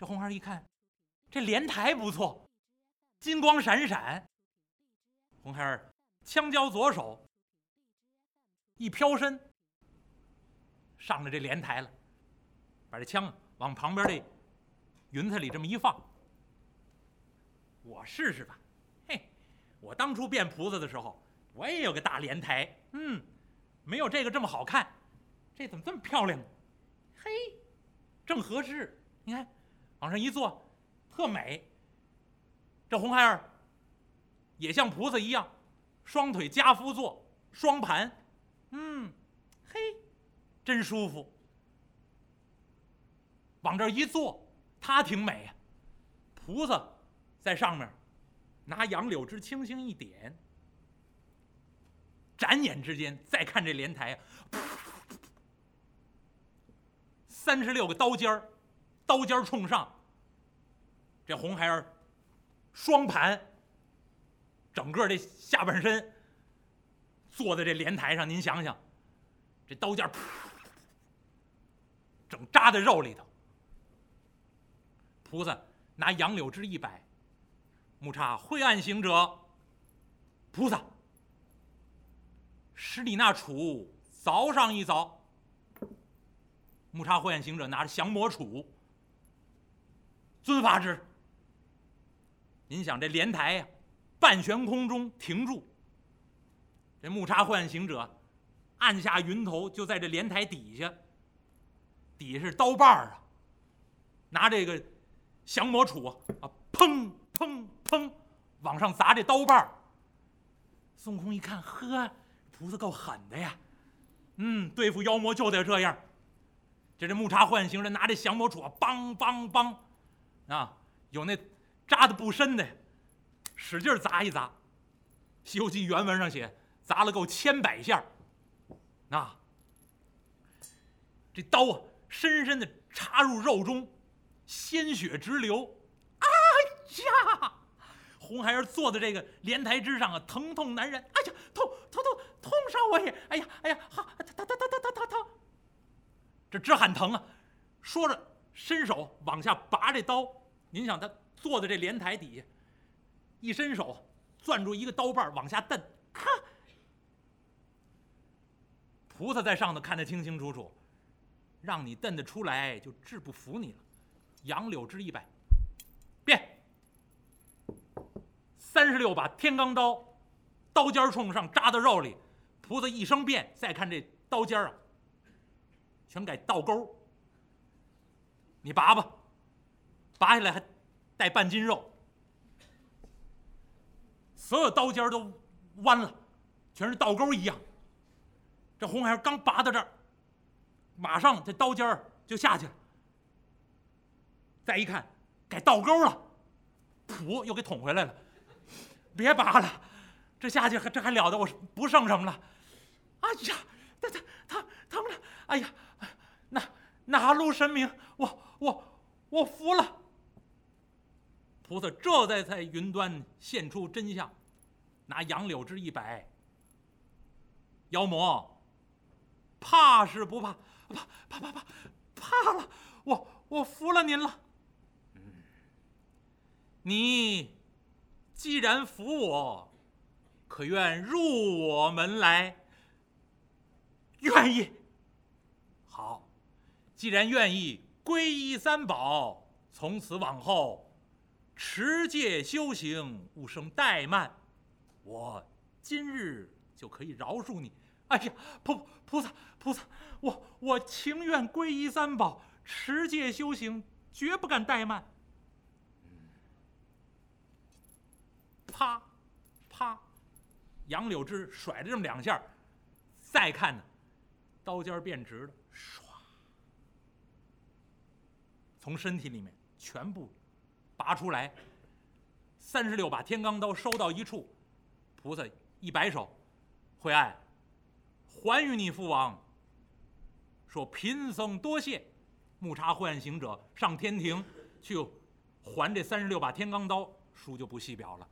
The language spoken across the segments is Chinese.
这红孩儿一看，这莲台不错，金光闪闪。红孩儿枪交左手，一飘身，上了这莲台了，把这枪往旁边这云彩里这么一放。我试试吧，嘿，我当初变菩萨的时候，我也有个大莲台，嗯，没有这个这么好看，这怎么这么漂亮？嘿，正合适，你看，往上一坐，特美。这红孩儿也像菩萨一样，双腿夹趺坐，双盘，嗯，嘿，真舒服。往这一坐，他挺美呀。菩萨在上面，拿杨柳枝轻轻一点，眨眼之间，再看这莲台啊，三十六个刀尖儿，刀尖冲上。这红孩儿双盘，整个这下半身坐在这莲台上，您想想，这刀尖儿整扎在肉里头。菩萨拿杨柳枝一摆，木叉晦暗行者，菩萨，使你那杵凿上一凿。木叉晦暗行者拿着降魔杵，遵法之。您想这莲台呀，半悬空中停住。这木叉晦暗行者按下云头，就在这莲台底下，底下是刀把啊，拿这个。降魔杵啊，砰砰砰，往上砸这刀把。孙悟空一看，呵，菩萨够狠的呀，嗯，对付妖魔就得这样。这这木叉幻行人拿这降魔杵啊，梆梆梆，啊，有那扎的不深的，使劲砸一砸。《西游记》原文上写，砸了够千百下。啊，这刀啊，深深的插入肉中。鲜血直流，哎呀！红孩儿坐在这个莲台之上啊，疼痛难忍。哎呀，痛痛痛，痛杀我也！哎呀哎呀，好，疼疼疼疼疼疼疼！这直喊疼啊！说着，伸手往下拔这刀。您想他坐在这莲台底下，一伸手攥住一个刀把往下蹬，咔！菩萨在上头看得清清楚楚，让你蹬得出来，就治不服你了。杨柳枝一摆，变三十六把天罡刀，刀尖冲上扎到肉里，菩萨一声变，再看这刀尖啊，全改倒钩。你拔吧，拔下来还带半斤肉，所有刀尖都弯了，全是倒钩一样。这红孩儿刚拔到这儿，马上这刀尖就下去了。再一看，改倒钩了，噗，又给捅回来了。别拔了，这下去还这还了得？我不剩什么了。哎呀，疼疼疼疼了！哎呀，那哪路神明？我我我服了。菩萨这才在云端现出真相，拿杨柳枝一摆。妖魔，怕是不怕？怕怕怕怕怕了！我我服了您了。你既然服我，可愿入我门来？愿意。好，既然愿意皈依三宝，从此往后持戒修行，勿生怠慢，我今日就可以饶恕你。哎呀，菩菩萨菩萨，我我情愿皈依三宝，持戒修行，绝不敢怠慢。啪，啪，杨柳枝甩了这么两下，再看呢，刀尖变直了，唰，从身体里面全部拔出来。三十六把天罡刀收到一处，菩萨一摆手，惠爱，还于你父王。说贫僧多谢。木叉慧案行者上天庭去还这三十六把天罡刀，书就不细表了。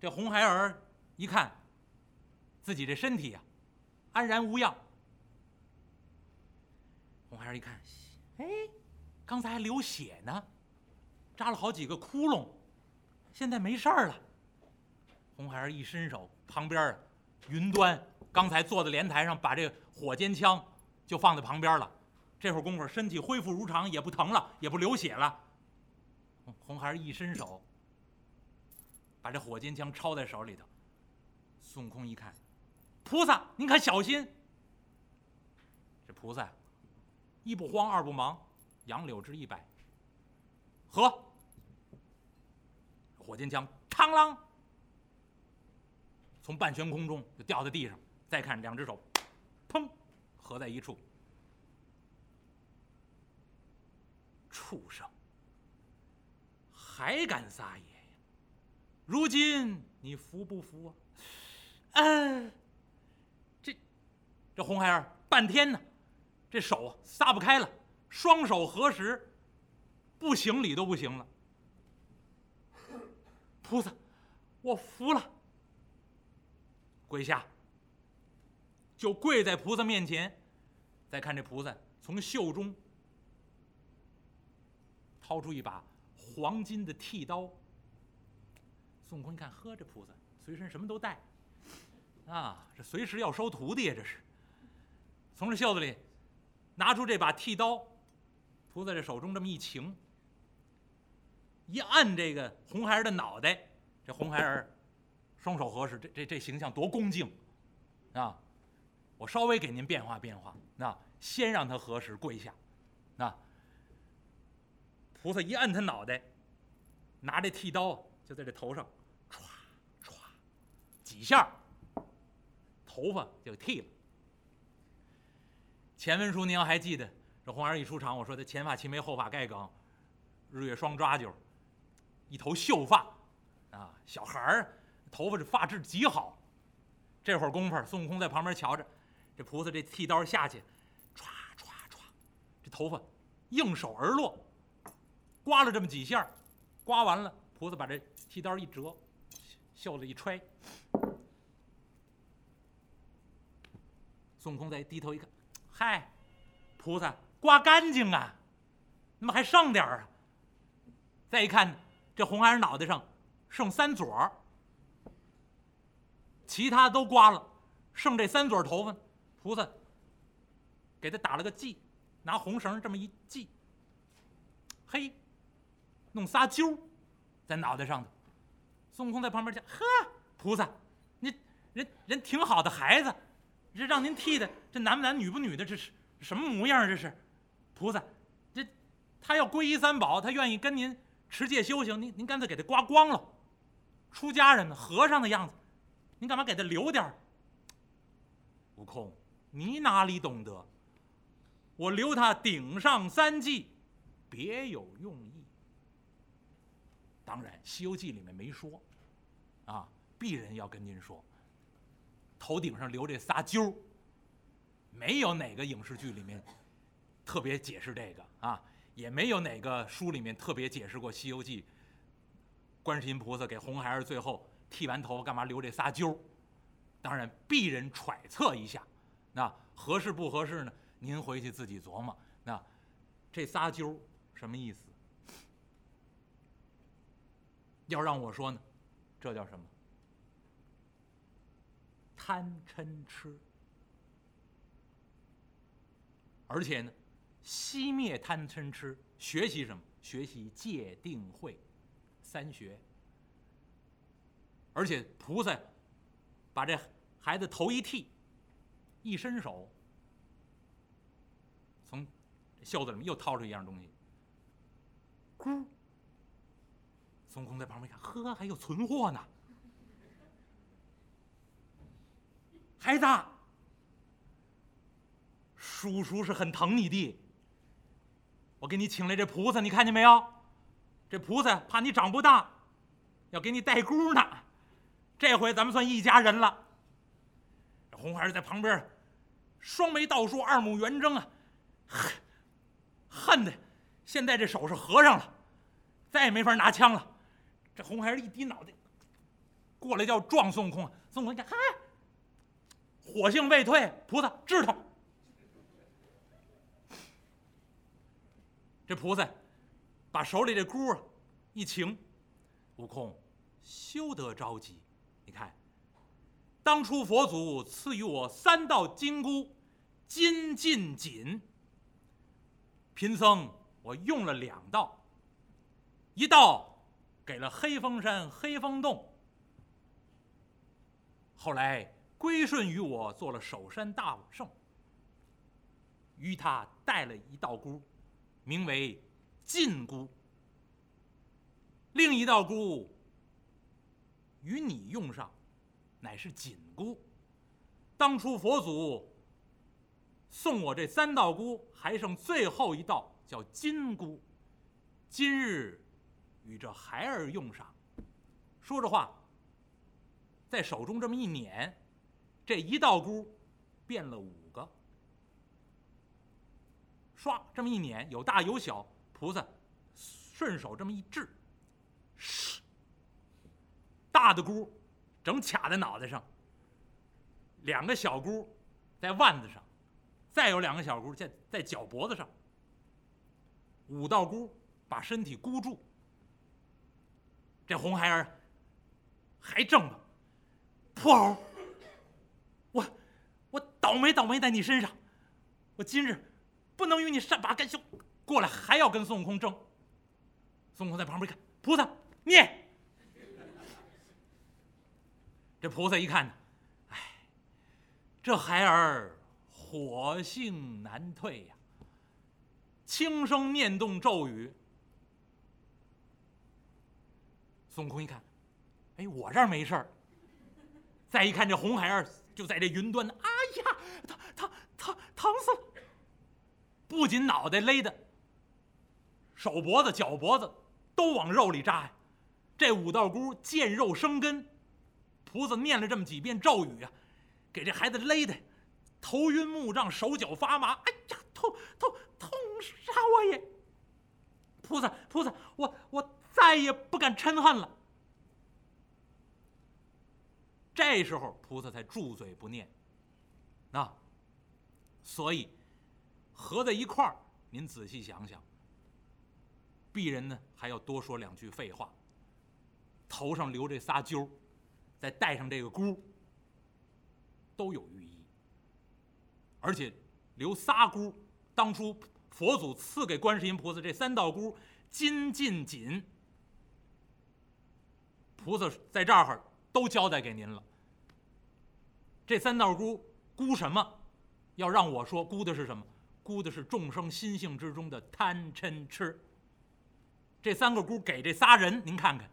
这红孩儿一看，自己这身体呀，安然无恙。红孩儿一看，哎，刚才还流血呢，扎了好几个窟窿，现在没事儿了。红孩儿一伸手，旁边云端刚才坐在莲台上，把这火尖枪就放在旁边了。这会儿功夫，身体恢复如常，也不疼了，也不流血了。红孩儿一伸手，把这火尖枪抄在手里头。孙悟空一看，菩萨，您可小心！这菩萨一不慌，二不忙，杨柳枝一摆，合。火箭枪嘡啷，从半悬空中就掉在地上。再看两只手，砰，合在一处。畜生，还敢撒野呀！如今你服不服啊？嗯，这这红孩儿半天呢，这手撒不开了，双手合十，不行礼都不行了。菩萨，我服了。跪下，就跪在菩萨面前。再看这菩萨从袖中掏出一把黄金的剃刀。孙悟空一看，呵，这菩萨随身什么都带。啊，这随时要收徒弟呀！这是，从这袖子里拿出这把剃刀，菩萨这手中这么一擎，一按这个红孩儿的脑袋，这红孩儿双手合十，这这这形象多恭敬啊！我稍微给您变化变化，那先让他合十跪下，那菩萨一按他脑袋，拿这剃刀就在这头上歘歘几下。头发就剃了。前文书您要还记得，这红孩儿一出场，我说他前发齐眉，后发盖梗，日月双抓髻，一头秀发，啊，小孩儿头发这发质极好。这会儿功夫，孙悟空在旁边瞧着，这菩萨这剃刀下去，歘歘歘，这头发应手而落，刮了这么几下，刮完了，菩萨把这剃刀一折，袖子一揣。孙悟空再低头一看，嗨，菩萨刮干净啊，怎么还剩点儿啊？再一看，这红孩儿脑袋上剩三撮儿，其他都刮了，剩这三撮头发，菩萨给他打了个髻，拿红绳这么一系，嘿，弄仨揪在脑袋上头。孙悟空在旁边讲：“呵，菩萨，你人人挺好的孩子。”这让您剃的，这男不男女不女的，这是什么模样？这是，菩萨，这他要皈依三宝，他愿意跟您持戒修行，您您干脆给他刮光了，出家人呢，和尚的样子，您干嘛给他留点儿悟空，你哪里懂得？我留他顶上三髻，别有用意。当然，《西游记》里面没说，啊，鄙人要跟您说。头顶上留这仨揪儿没有哪个影视剧里面特别解释这个啊，也没有哪个书里面特别解释过《西游记》。观世音菩萨给红孩儿最后剃完头干嘛留这仨揪当然，鄙人揣测一下，那合适不合适呢？您回去自己琢磨。那这仨揪什么意思？要让我说呢，这叫什么？贪嗔痴，而且呢，熄灭贪嗔痴，学习什么？学习戒定慧三学。而且菩萨把这孩子头一剃，一伸手，从袖子里面又掏出一样东西，咕。孙悟空在旁边一看，呵，还有存货呢。孩子，叔叔是很疼你的。我给你请来这菩萨，你看见没有？这菩萨怕你长不大，要给你带姑呢。这回咱们算一家人了。这红孩儿在旁边，双眉倒竖，二目圆睁啊，恨恨的，现在这手是合上了，再也没法拿枪了。这红孩儿一低脑袋，过来就要撞孙悟空。孙悟空一看，嗨！火性未退，菩萨治他。这菩萨把手里这箍啊一擎，悟空，休得着急。你看，当初佛祖赐予我三道金箍，金、进、紧。贫僧我用了两道，一道给了黑风山黑风洞。后来归顺于我，做了守山大圣。于他带了一道箍，名为禁箍。另一道箍与你用上，乃是紧箍。当初佛祖送我这三道箍，还剩最后一道叫金箍。今日与这孩儿用上。说着话，在手中这么一捻，这一道箍变了五个。唰，这么一捻，有大有小，菩萨顺手这么一掷，哧，大的箍整卡在脑袋上，两个小箍在腕子上，再有两个小箍在在脚脖子上，五道箍把身体箍住。这红孩儿还怔了，破猴，我我倒霉倒霉在你身上，我今日。不能与你善罢甘休，过来还要跟孙悟空争。孙悟空在旁边看，菩萨念。这菩萨一看呢，哎，这孩儿火性难退呀，轻声念动咒语。孙悟空一看，哎，我这儿没事儿。再一看这红孩儿就在这云端呢，哎呀，疼疼疼疼死了！不仅脑袋勒的，手脖子、脚脖子都往肉里扎呀！这五道姑见肉生根，菩萨念了这么几遍咒语啊，给这孩子勒的头晕目胀、手脚发麻。哎呀，痛痛痛杀我也！菩萨菩萨，我我再也不敢嗔恨了。这时候菩萨才住嘴不念。啊，所以。合在一块儿，您仔细想想。鄙人呢还要多说两句废话。头上留这仨揪再戴上这个箍，都有寓意。而且留仨箍，当初佛祖赐给观世音菩萨这三道箍，金、进、紧，菩萨在这儿都交代给您了。这三道箍箍什么？要让我说，箍的是什么？估的是众生心性之中的贪嗔痴。这三个箍给这仨人，您看看。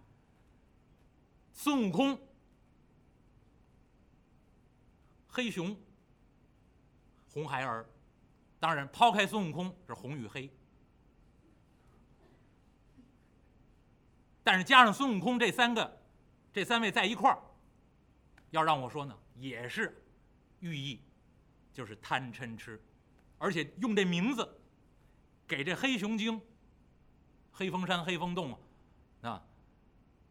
孙悟空、黑熊、红孩儿，当然抛开孙悟空是红与黑，但是加上孙悟空这三个，这三位在一块儿，要让我说呢，也是寓意，就是贪嗔痴。而且用这名字，给这黑熊精、黑风山、黑风洞啊，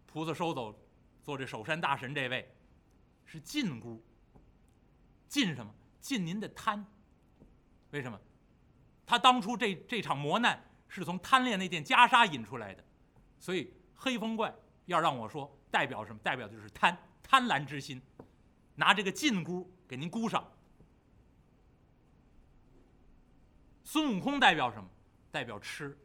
菩萨收走，做这守山大神这位，是禁箍。禁什么？禁您的贪。为什么？他当初这这场磨难是从贪恋那件袈裟引出来的，所以黑风怪要让我说代表什么？代表就是贪贪婪之心，拿这个禁箍给您箍上。孙悟空代表什么？代表吃。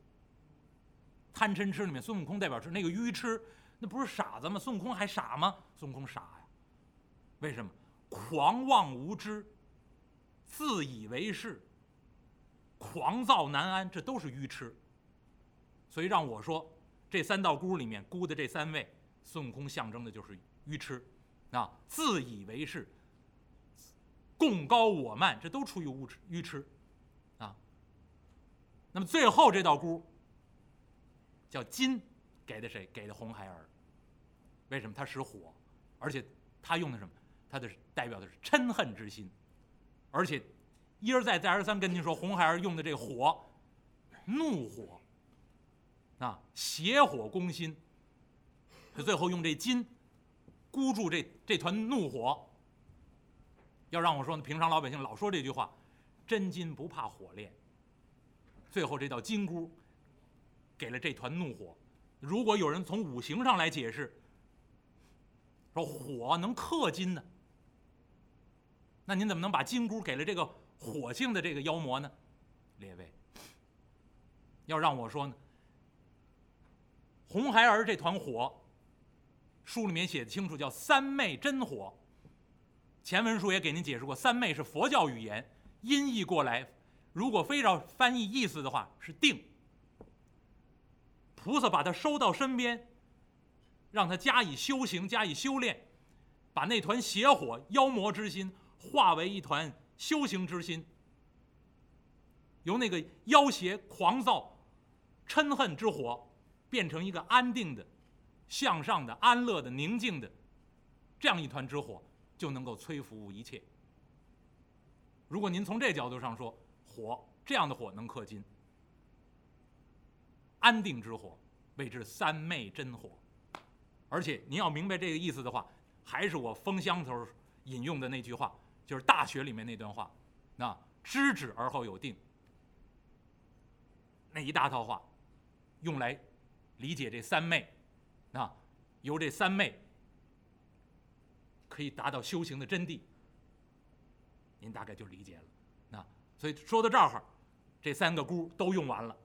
贪嗔痴里面，孙悟空代表吃。那个愚痴，那不是傻子吗？孙悟空还傻吗？孙悟空傻呀。为什么？狂妄无知，自以为是，狂躁难安，这都是愚痴。所以让我说，这三道箍里面箍的这三位，孙悟空象征的就是愚痴，啊，自以为是，贡高我慢，这都出于无知愚痴。那么最后这道箍叫金，给的谁？给的红孩儿。为什么？他使火，而且他用的什么？他的代表的是嗔恨之心，而且一而再再而三跟您说，红孩儿用的这火，怒火，啊，邪火攻心。他最后用这金箍住这这团怒火。要让我说呢，平常老百姓老说这句话，真金不怕火炼。最后这道金箍，给了这团怒火。如果有人从五行上来解释，说火能克金呢，那您怎么能把金箍给了这个火性的这个妖魔呢？列位，要让我说呢，红孩儿这团火，书里面写的清楚，叫三昧真火。前文书也给您解释过，三昧是佛教语言，音译过来，如果非要翻译意思的话，是定。菩萨把他收到身边，让他加以修行，加以修炼，把那团邪火、妖魔之心化为一团修行之心，由那个妖邪、狂躁、嗔恨之火，变成一个安定的、向上的、安乐的、宁静的这样一团之火。就能够摧服一切。如果您从这角度上说，火这样的火能克金，安定之火谓之三昧真火。而且您要明白这个意思的话，还是我封箱头引用的那句话，就是《大学》里面那段话，那知止而后有定，那一大套话，用来理解这三昧，啊，由这三昧。可以达到修行的真谛，您大概就理解了。所以说到这儿，这三个箍都用完了。